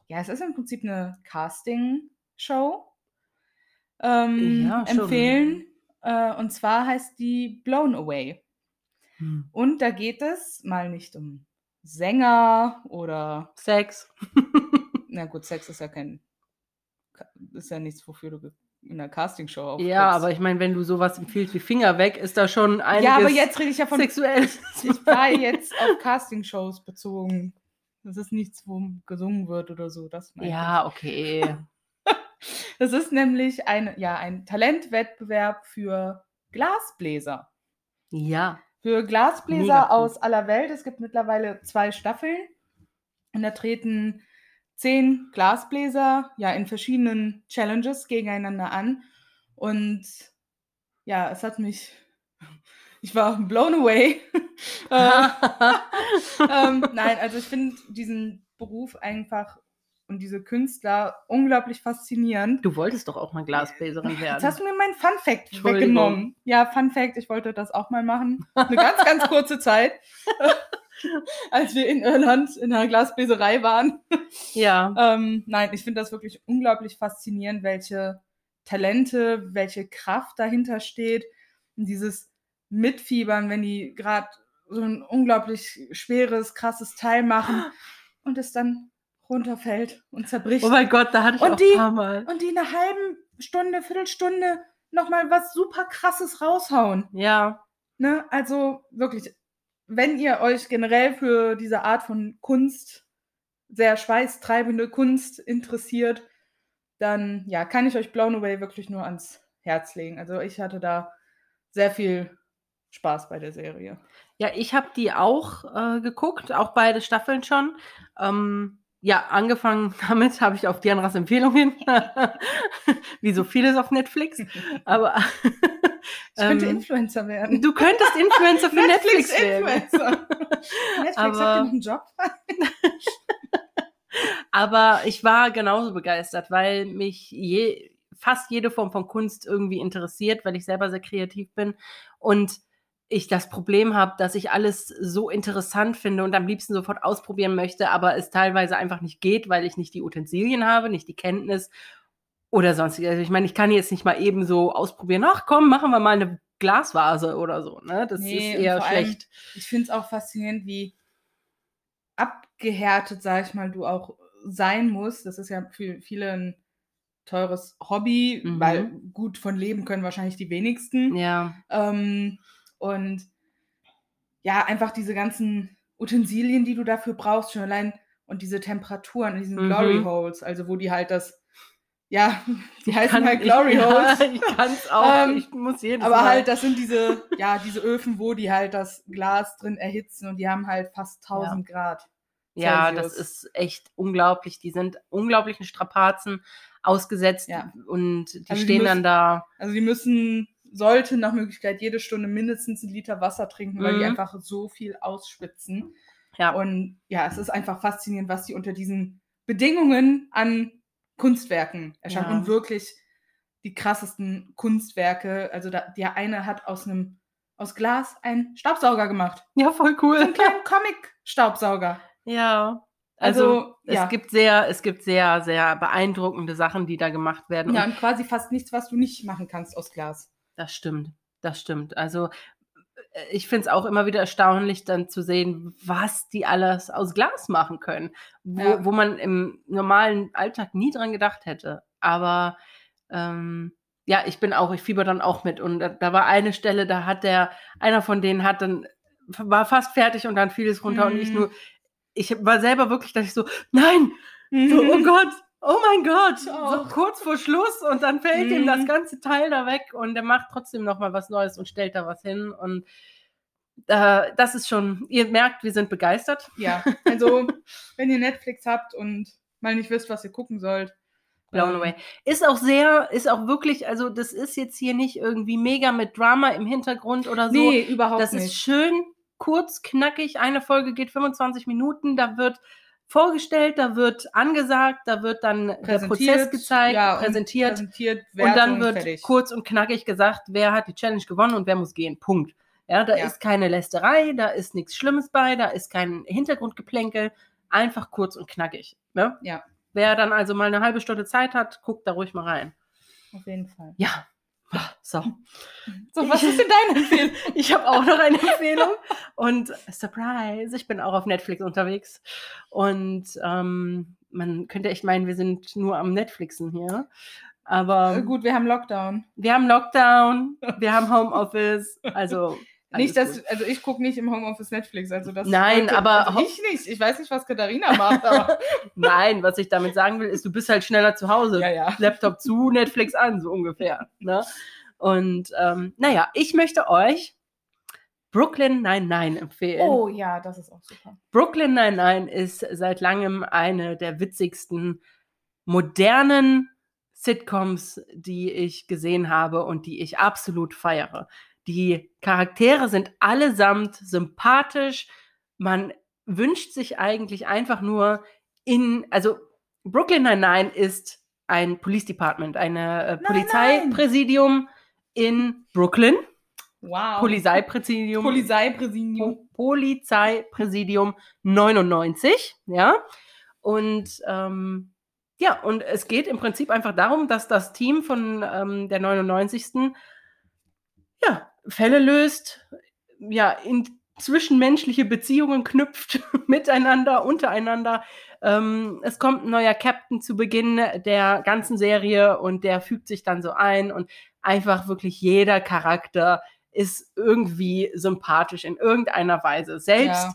ja, es ist im Prinzip eine Casting-Show ähm, Ja, empfehlen. Äh, und zwar heißt die Blown Away. Und da geht es mal nicht um Sänger oder, Sex. na gut, Sex ist ja kein, ist ja nichts, wofür du in einer Castingshow auftrittst. Ja, aber ich meine, wenn du sowas empfiehlst wie Finger weg, ist da schon einiges Ja, aber jetzt rede ich ja von sexuell. Ich war jetzt auf Castingshows bezogen. Das ist nichts, wo gesungen wird oder so. Das Ja, okay. Das ist nämlich ein, ja, ein Talentwettbewerb für Glasbläser. Ja. Für Glasbläser Mega cool. aus aller Welt. Es gibt mittlerweile zwei Staffeln. Und da treten zehn Glasbläser ja in verschiedenen Challenges gegeneinander an. Und ja, es hat mich. Ich war blown away. äh, ähm, nein, also ich finde diesen Beruf einfach und diese Künstler unglaublich faszinierend. du wolltest doch auch mal Glasbläserin werden. Jetzt hast du mir meinen Fun Fact weggenommen. Ja, Fun Fact, ich wollte das auch mal machen. Eine ganz, ganz kurze Zeit, als wir in Irland in einer Glasbläserei waren. ja. Ähm, nein, ich finde das wirklich unglaublich faszinierend, welche Talente, welche Kraft dahinter steht. Und dieses Mitfiebern, wenn die gerade so ein unglaublich schweres, krasses Teil machen und es dann runterfällt und zerbricht. Oh mein Gott, da hatte ich Und auch die- ein paar Mal. und die in einer halben Stunde, Viertelstunde nochmal was super krasses raushauen. Ja. Ne? Also wirklich, wenn ihr euch generell für diese Art von Kunst, sehr schweißtreibende Kunst interessiert, dann ja, kann ich euch Blown Away wirklich nur ans Herz legen. Also ich hatte da sehr viel Spaß bei der Serie. Ja, ich habe die auch äh, geguckt, auch beide Staffeln schon. Ähm, ja, angefangen damit habe ich auf Dianras Empfehlung hin, wie so vieles auf Netflix. Aber ich könnte ähm, Influencer werden. du könntest Influencer für Netflix, werden. Influencer. Netflix Aber- hat einen Job. Aber ich war genauso begeistert, weil mich je, fast jede Form von Kunst irgendwie interessiert, weil ich selber sehr kreativ bin und ich das Problem habe, dass ich alles so interessant finde und am liebsten sofort ausprobieren möchte, aber es teilweise einfach nicht geht, weil ich nicht die Utensilien habe, nicht die Kenntnis oder sonstiges. Also ich meine, ich kann jetzt nicht mal eben so ausprobieren, ach komm, machen wir mal eine Glasvase oder so. Ne? Das Nee, ist eher vor allem- schlecht. Ich finde es auch faszinierend, wie abgehärtet, sag ich mal, du auch sein musst. Das ist ja für viele ein teures Hobby, Mhm. weil gut von leben können wahrscheinlich die wenigsten. Ja, Ähm, und ja, einfach diese ganzen Utensilien, die du dafür brauchst, schon allein und diese Temperaturen in diesen Mhm. Glory Holes, also wo die halt das, ja, die heißen kann, halt Glory ich, Holes. Ja, ich kann es auch. Ähm, ich muss jedes Aber Mal. halt, das sind diese, ja, diese Öfen, wo die halt das Glas drin erhitzen und die haben halt fast 1000 Grad. Ja, Celsius. das ist echt unglaublich. Die sind unglaublichen Strapazen ausgesetzt Ja. und die Also die stehen dann müssen- da. Also die müssen, sollten nach Möglichkeit jede Stunde mindestens einen Liter Wasser trinken, weil die Mhm. einfach so viel ausschwitzen. Ja, Und ja, es ist einfach faszinierend, was die unter diesen Bedingungen an Kunstwerken erschaffen. Ja. Und wirklich die krassesten Kunstwerke. Also da, der eine hat aus einem aus Glas einen Staubsauger gemacht. ja voll So einen cool. kleinen Comic-Staubsauger. ja. Also, Also, es ja. gibt sehr, es gibt sehr, sehr beeindruckende Sachen, die da gemacht werden. Ja, Und und quasi fast nichts, was du nicht machen kannst aus Glas. Das stimmt. Das stimmt. Also äh, ich finde es auch immer wieder erstaunlich, dann zu sehen, was die alles aus Glas machen können, wo, Ja. wo man im normalen Alltag nie dran gedacht hätte. Aber ähm, ja, ich bin auch, ich fieber dann auch mit. Und da, da war eine Stelle, da hat der, einer von denen hat dann, war fast fertig und dann fiel es runter und ich Mhm. nur, ich war selber wirklich, dass ich so, nein, so, oh Gott, oh mein Gott, so auch. kurz vor Schluss und dann fällt ihm das Mhm. ganze Teil da weg und er macht trotzdem noch mal was Neues und stellt da was hin und äh, das ist schon, ihr merkt, wir sind begeistert. Ja, also wenn ihr Netflix habt und mal nicht wisst, was ihr gucken sollt. Blown ähm, away. Ist auch sehr, ist auch wirklich, also das ist jetzt hier nicht irgendwie mega mit Drama im Hintergrund oder so. Nee, überhaupt das nicht. ist schön, kurz, knackig. Eine Folge geht 25 Minuten. Da wird vorgestellt, da wird angesagt, da wird dann der Prozess gezeigt, ja, präsentiert. präsentiert Und dann wird fertig. kurz und knackig gesagt, wer hat die Challenge gewonnen und wer muss gehen. Punkt. Ja, da Ja. ist keine Lästerei, da ist nichts Schlimmes bei, da ist kein Hintergrundgeplänkel. Einfach kurz und knackig. Ne? Ja, Wer dann also mal eine halbe Stunde Zeit hat, guckt da ruhig mal rein. auf jeden Fall. Ja. So. So, was ist denn deine Empfehlung? Ich habe auch noch eine Empfehlung. Und Surprise, ich bin auch auf Netflix unterwegs. Und ähm, man könnte echt meinen, wir sind nur am Netflixen hier. Aber Äh, Gut, wir haben Lockdown. wir haben Lockdown, wir haben Homeoffice. Also. Nicht, dass, also ich gucke nicht im Homeoffice Netflix, also das Nein, aber also ich nicht. Ich weiß nicht, was Katharina macht. Nein, was ich damit sagen will, ist, du bist halt schneller zu Hause. ja, ja. Laptop zu, Netflix an, so ungefähr. Ne? Und ähm, naja, ich möchte euch Brooklyn 99 empfehlen. Oh ja, das ist auch super. Brooklyn 99 ist seit langem eine der witzigsten modernen Sitcoms, die ich gesehen habe und die ich absolut feiere. Die Charaktere sind allesamt sympathisch. Man wünscht sich eigentlich einfach nur in, also Brooklyn 99 ist ein Police Department, eine äh, Polizeipräsidium in Brooklyn. Wow. Polizeipräsidium. Polizeipräsidium. Po- Polizeipräsidium 99, ja. Und ähm, ja, und es geht im Prinzip einfach darum, dass das Team von ähm, der 99. ja, Fälle löst, ja, in zwischenmenschliche Beziehungen knüpft, miteinander, untereinander. Ähm, es kommt ein neuer Captain zu Beginn der ganzen Serie und der fügt sich dann so ein und einfach wirklich jeder Charakter ist irgendwie sympathisch in irgendeiner Weise. Selbst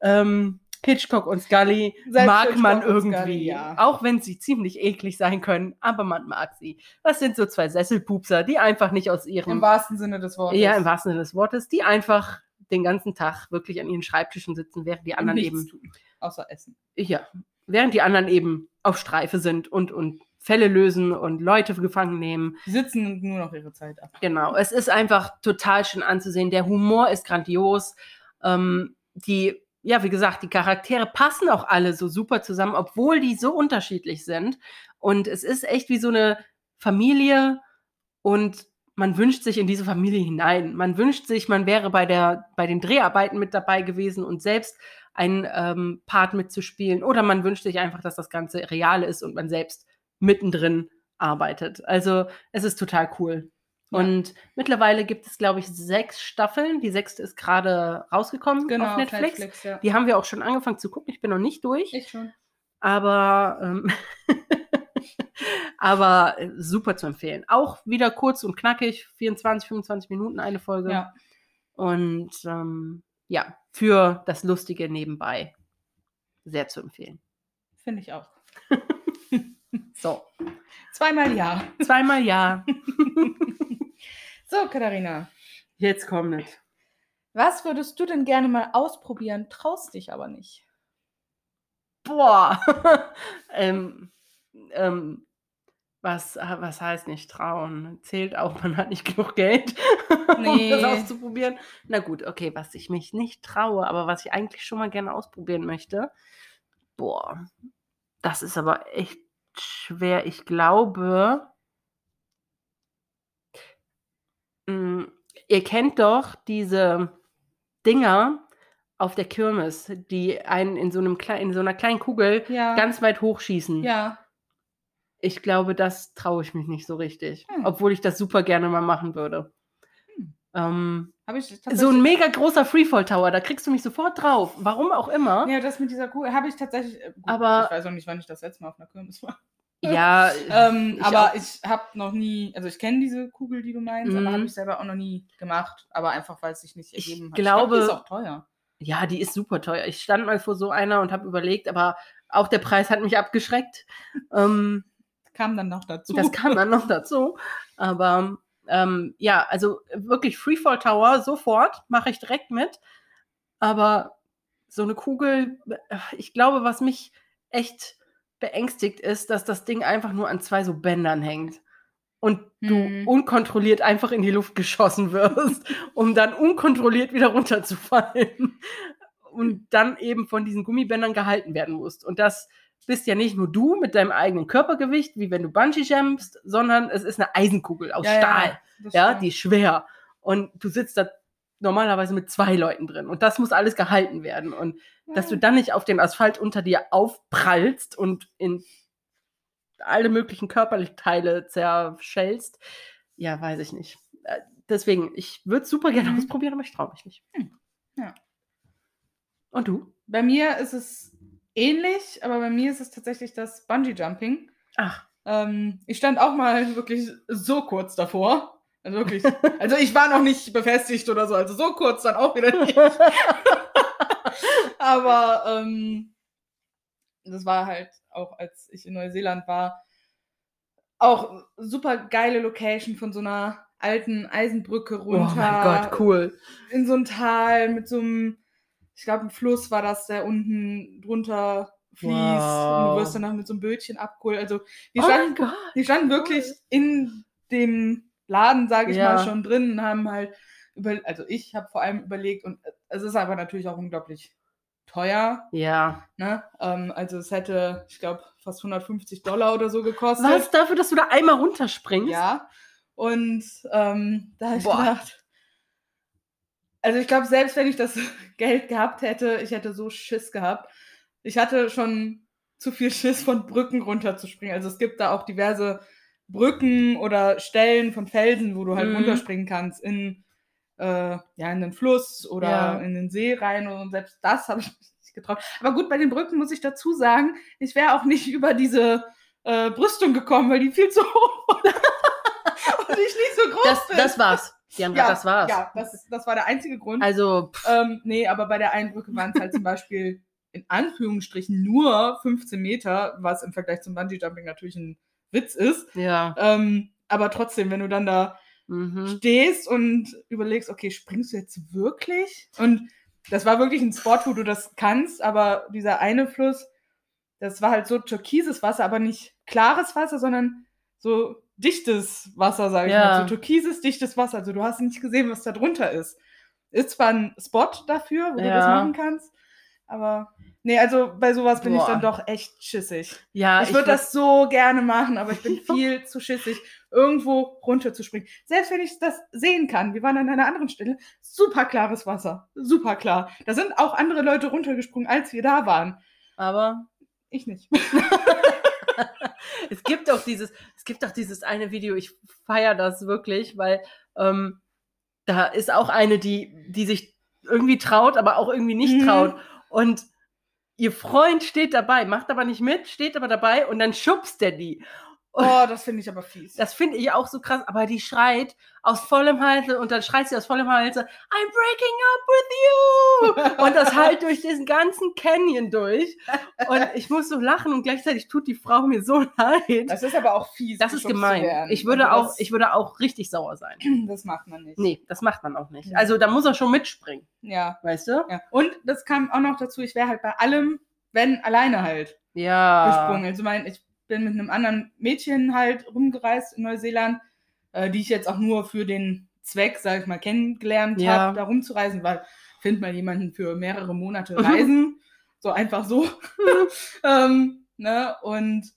ähm, Hitchcock und Scully Selbst mag Hitchcock man irgendwie, Scully, ja. auch wenn sie ziemlich eklig sein können, aber man mag sie. Das sind so zwei Sesselpupser, die einfach nicht aus ihrem Im wahrsten Sinne des Wortes. ja, im wahrsten Sinne des Wortes, die einfach den ganzen Tag wirklich an ihren Schreibtischen sitzen, während die anderen nichts eben, tun, außer essen. ja, während die anderen eben auf Streife sind und, und Fälle lösen und Leute gefangen nehmen. Die sitzen nur noch ihre Zeit ab. Genau, es ist einfach total schön anzusehen. Der Humor ist grandios. Ähm, die, ja, wie gesagt, die Charaktere passen auch alle so super zusammen, obwohl die so unterschiedlich sind. Und es ist echt wie so eine Familie und man wünscht sich in diese Familie hinein. Man wünscht sich, man wäre bei, der, bei den Dreharbeiten mit dabei gewesen und selbst einen ähm, Part mitzuspielen. Oder man wünscht sich einfach, dass das Ganze real ist und man selbst mittendrin arbeitet. Also es ist total cool. Ja. Und mittlerweile gibt es, glaube ich, sechs Staffeln. Die sechste ist gerade rausgekommen Genau, auf Netflix. ja. Die haben wir auch schon angefangen zu gucken. Ich bin noch nicht durch. Ich schon. Aber, ähm, aber äh, super zu empfehlen. Auch wieder kurz und knackig, 24, 25 Minuten eine Folge. Ja. Und ähm, ja, für das Lustige nebenbei sehr zu empfehlen. Finde ich auch. So, Zweimal ja. zweimal ja. So, Katharina. Jetzt kommt es. Was würdest du denn gerne mal ausprobieren, traust dich aber nicht? Boah. ähm, ähm, was, was heißt nicht trauen? Zählt auch, man hat nicht genug Geld, Nee. um das auszuprobieren. Na gut, okay, was ich mich nicht traue, aber was ich eigentlich schon mal gerne ausprobieren möchte. Boah, das ist aber echt schwer. Ich glaube, ihr kennt doch diese Dinger auf der Kirmes, die einen in so, einem Klei- in so einer kleinen Kugel Ja. ganz weit hochschießen. ja. Ich glaube, das traue ich mich nicht so richtig. Hm. Obwohl ich das super gerne mal machen würde. Hm. Ähm, so ein mega großer Freefall Tower, da kriegst du mich sofort drauf. Warum auch immer. Ja, das mit dieser Kugel habe ich tatsächlich. äh, Gut, Aber- Ich weiß auch nicht, wann ich das letzte Mal auf einer Kirmes war. Ja, Ähm, Ich aber auch. ich habe noch nie, also ich kenne diese Kugel, die du meinst, Mhm. aber habe ich selber auch noch nie gemacht. Aber einfach, weil es sich nicht Ich ergeben hat. glaube- die ist auch teuer. ja, die ist super teuer. Ich stand mal vor so einer und habe überlegt, aber auch der Preis hat mich abgeschreckt. ähm, Kam dann noch dazu. Das kam dann noch dazu. Aber ähm, ja, also wirklich Freefall Tower sofort, mache ich direkt mit. Aber so eine Kugel, äh, ich glaube, was mich echt beängstigt ist, dass das Ding einfach nur an zwei so Bändern hängt. Und du Mhm. unkontrolliert einfach in die Luft geschossen wirst, um dann unkontrolliert wieder runterzufallen. Und dann eben von diesen Gummibändern gehalten werden musst. Und das bist ja nicht nur du mit deinem eigenen Körpergewicht, wie wenn du Bungee jumpst, sondern es ist eine Eisenkugel aus Ja, ja, Stahl. Ja, stimmt. die ist schwer. Und du sitzt da normalerweise mit zwei Leuten drin. Und das muss alles gehalten werden. Und dass du dann nicht auf den Asphalt unter dir aufprallst und in alle möglichen Körperteile zerschellst, ja, weiß ich nicht. Äh, Deswegen, ich würde es super gerne Mhm. ausprobieren, aber ich traue mich nicht. Hm, ja. Und du? Bei mir ist es ähnlich, aber bei mir ist es tatsächlich das Bungee Jumping. Ach, Ähm, ich stand auch mal wirklich so kurz davor. Also wirklich. Also ich war noch nicht befestigt oder so, also so kurz dann auch wieder nicht. Aber ähm, das war halt auch, als ich in Neuseeland war, auch super geile Location von so einer alten Eisenbrücke oh runter. mein Gott, cool. In so ein Tal mit so einem, ich glaube, ein Fluss war das, der unten drunter fließt. Und Wow. du wirst danach mit so einem Bötchen abgeholt. Also die Oh mein standen, Gott. die standen wirklich in dem Laden, sage ich Ja. mal, schon drin und haben halt über, also ich habe vor allem überlegt und es ist aber natürlich auch unglaublich teuer. Ja. Ne? Ähm, also es hätte, ich glaube, fast 150 Dollar oder so gekostet. Was dafür, dass du da einmal runterspringst? Ja. Und ähm, da habe ich Boah. gedacht, also ich glaube, selbst wenn ich das Geld gehabt hätte, ich hätte so Schiss gehabt. Ich hatte schon zu viel Schiss, von Brücken runterzuspringen. Also es gibt da auch diverse Brücken oder Stellen von Felsen, wo du halt Mhm. runterspringen kannst in, äh, ja, in den Fluss oder Ja. in den See rein. Und selbst das habe ich mich nicht getraut. Aber gut, bei den Brücken muss ich dazu sagen, ich wäre auch nicht über diese äh, Brüstung gekommen, weil die viel zu hoch war. Und ich nicht so groß Das, bin. das war's. Diandra, ja, das war's. Ja, das, das war der einzige Grund. Also, pff, Ähm, nee, aber bei der einen Brücke waren es halt zum Beispiel in Anführungsstrichen nur 15 Meter, was im Vergleich zum Bungee-Jumping natürlich ein Witz ist. ja. Ähm, aber trotzdem, wenn du dann da Mhm. stehst und überlegst, okay, springst du jetzt wirklich? Und das war wirklich ein Spot, wo du das kannst, aber dieser eine Fluss, das war halt so türkises Wasser, aber nicht klares Wasser, sondern so dichtes Wasser, sag ich Ja. mal. So türkises, dichtes Wasser. Also du hast nicht gesehen, was da drunter ist. Ist zwar ein Spot dafür, wo du das Ja. machen kannst, aber nee, also bei sowas bin ich Boah. dann doch echt schissig. Ja, ich würde würd- das so gerne machen, aber ich bin viel zu schissig, irgendwo runterzuspringen. Selbst wenn ich das sehen kann, wir waren an einer anderen Stelle, super klares Wasser, super klar. Da sind auch andere Leute runtergesprungen, als wir da waren. Aber Ich nicht. es gibt auch dieses, es gibt auch dieses eine Video, ich feiere das wirklich, weil ähm, da ist auch eine, die, die sich irgendwie traut, aber auch irgendwie nicht Mhm. traut. Und ihr Freund steht dabei, macht aber nicht mit, steht aber dabei und dann schubst der die. Oh, das finde ich aber fies. Das finde ich auch so krass, aber die schreit aus vollem Halse und dann schreit sie aus vollem Halse, I'm breaking up with you! Und das halt durch diesen ganzen Canyon durch. Und ich muss so lachen und gleichzeitig tut die Frau mir so leid. Das ist aber auch fies. Das ist gemein. Ich würde, Also auch, ich würde auch richtig sauer sein. Das macht man nicht. Nee, das macht man auch nicht. Also da muss er schon mitspringen, Ja, weißt du? ja. Und das kam auch noch dazu, ich wäre halt bei allem, wenn alleine halt. Ja. gesprungen. Also mein, ich bin mit einem anderen Mädchen halt rumgereist in Neuseeland, äh, die ich jetzt auch nur für den Zweck, sag ich mal, kennengelernt Ja. habe, da rumzureisen, weil find mal jemanden für mehrere Monate reisen. so einfach so. ähm, ne? Und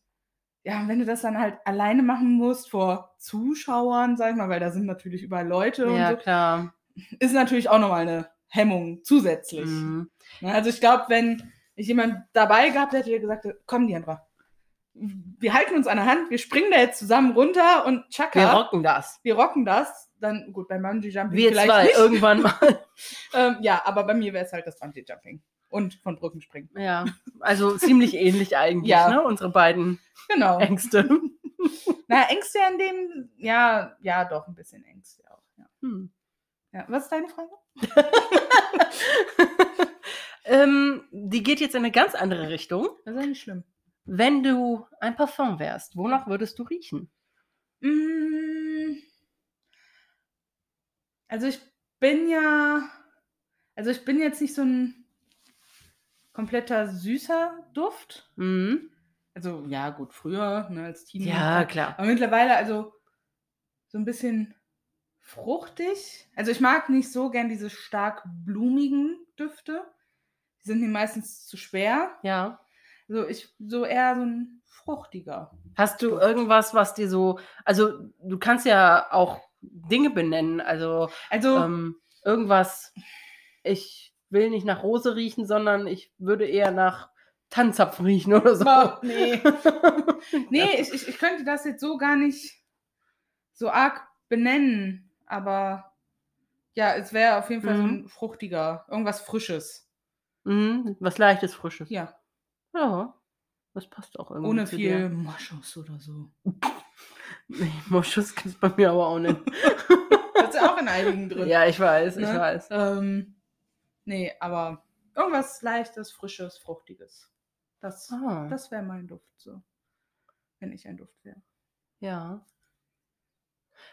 ja, wenn du das dann halt alleine machen musst vor Zuschauern, sag ich mal, weil da sind natürlich überall Leute Ja, und so, klar. ist natürlich auch nochmal eine Hemmung zusätzlich. Mhm. Ne, Also ich glaube, wenn ich jemand dabei gehabt hätte, der gesagt hätte, komm, Diandra, wir halten uns an der Hand, wir springen da jetzt zusammen runter und tschakka, Wir wir, rocken das. rocken das. Dann, gut, beim Bungee Jumping Wir vielleicht zwei nicht. irgendwann mal. Ähm, ja, aber bei mir wäre es halt das Bungee Jumping. Und von Brücken springen. Ja, also ziemlich ähnlich eigentlich, Ja. ne? Unsere beiden Genau. Ängste. Na, Ängste in dem, ja, ja, doch, ein bisschen Ängste auch. Ja. Hm. Ja. Was ist deine Frage? ähm, die geht jetzt in eine ganz andere Richtung. Das ist ja nicht schlimm. Wenn du ein Parfum wärst, wonach würdest du riechen? Mm. Also ich bin ja, also ich bin jetzt nicht so ein kompletter süßer Duft. Mhm. Also ja, gut, früher, ne, als Teenie. Ja, klar. Aber mittlerweile also so ein bisschen fruchtig. Also ich mag nicht so gern diese stark blumigen Düfte. Die sind mir meistens zu schwer. Ja. Also ich so eher so ein fruchtiger. Hast du irgendwas, was dir so, also du kannst ja auch Dinge benennen, also Also ähm, irgendwas, ich will nicht nach Rose riechen, sondern ich würde eher nach Tannenzapfen riechen oder so. Boah, nee. Nee, ich, ich, ich könnte das jetzt so gar nicht so arg benennen, aber ja, es wäre auf jeden Fall so Mhm. ein fruchtiger, irgendwas Frisches. Mhm, was leichtes, frisches. Ja, Ja, das passt auch irgendwie. ohne zu viel dir. Moschus oder so. Nee, Moschus gibt es bei mir aber auch nicht. Das ist ja auch in einigen drin. ja, ich weiß, ich ne? weiß. Ähm, nee, aber irgendwas leichtes, frisches, fruchtiges. Das, Ah, das wäre mein Duft so. Wenn ich ein Duft wäre. ja.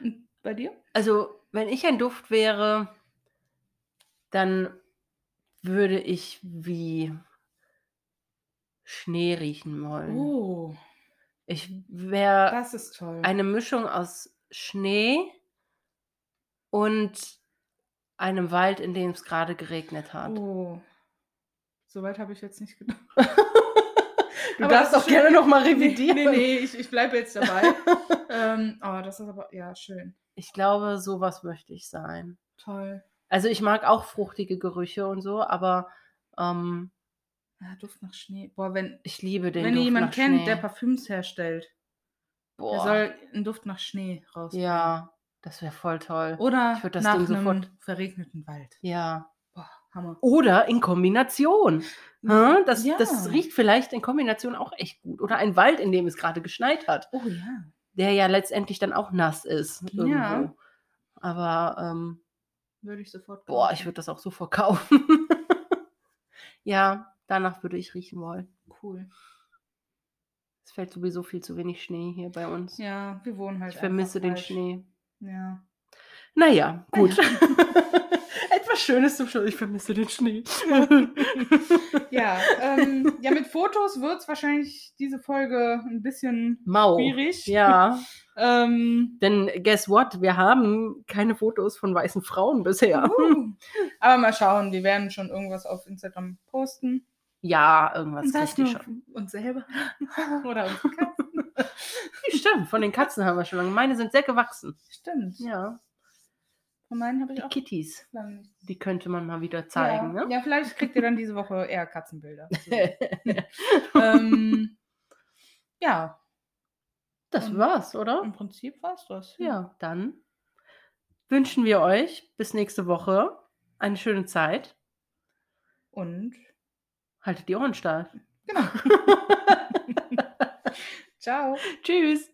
Und bei dir? Also, wenn ich ein Duft wäre, dann würde ich wie Schnee riechen wollen. Oh, Ich wäre das ist toll. eine Mischung aus Schnee und einem Wald, in dem es gerade geregnet hat. Oh. Soweit habe ich jetzt nicht gedacht. Du Aber darfst auch gerne nochmal Nee, revidieren. nee, nee, ich, ich bleibe jetzt dabei. ähm, oh, das ist aber, ja, schön. Ich glaube, sowas möchte ich sein. Toll. Also ich mag auch fruchtige Gerüche und so, aber ähm, Ja, Duft nach Schnee. Boah, wenn, ich liebe den wenn ihr jemanden nach kennt, Schnee. der Parfüms herstellt, der Boah. soll einen Duft nach Schnee raus. ja, das wäre voll toll. Oder Ich würd das nach Ding einem sofort- verregneten Wald. Ja. Boah, Hammer. Oder in Kombination. Hä? Das, Ja. das riecht vielleicht in Kombination auch echt gut. Oder ein Wald, in dem es gerade geschneit hat, Oh ja. der ja letztendlich dann auch nass ist. Irgendwo. Ja. Aber ähm, Würde ich sofort boah, kaufen. ich würde das auch so verkaufen. ja, danach würde ich riechen wollen. Cool. Es fällt sowieso viel zu wenig Schnee hier bei uns. Ja, wir wohnen halt ich vermisse den falsch. Schnee. Ja. Naja, gut. Etwas Schönes zum Schluss. Ich vermisse den Schnee. Ja, ähm, ja, mit Fotos wird es wahrscheinlich diese Folge ein bisschen Mau. schwierig. Ja, Ähm, denn guess what? Wir haben keine Fotos von weißen Frauen bisher. uh, aber mal schauen, wir werden schon irgendwas auf Instagram posten. Ja, irgendwas Und kriegt das die schon. uns selber. Oder unsere Katzen. Stimmt, von den Katzen haben wir schon lange. Meine sind sehr gewachsen. Stimmt. Ja, Von meinen habe ich die auch Kitties. nicht. Die könnte man mal wieder zeigen, ja. ne? ja, vielleicht kriegt ihr dann diese Woche eher Katzenbilder. Ähm, ja, Das Und- war's, oder? im Prinzip war es das. Ja, dann wünschen wir euch bis nächste Woche eine schöne Zeit. Und Haltet die Ohren steif. genau. Ciao. Tschüss.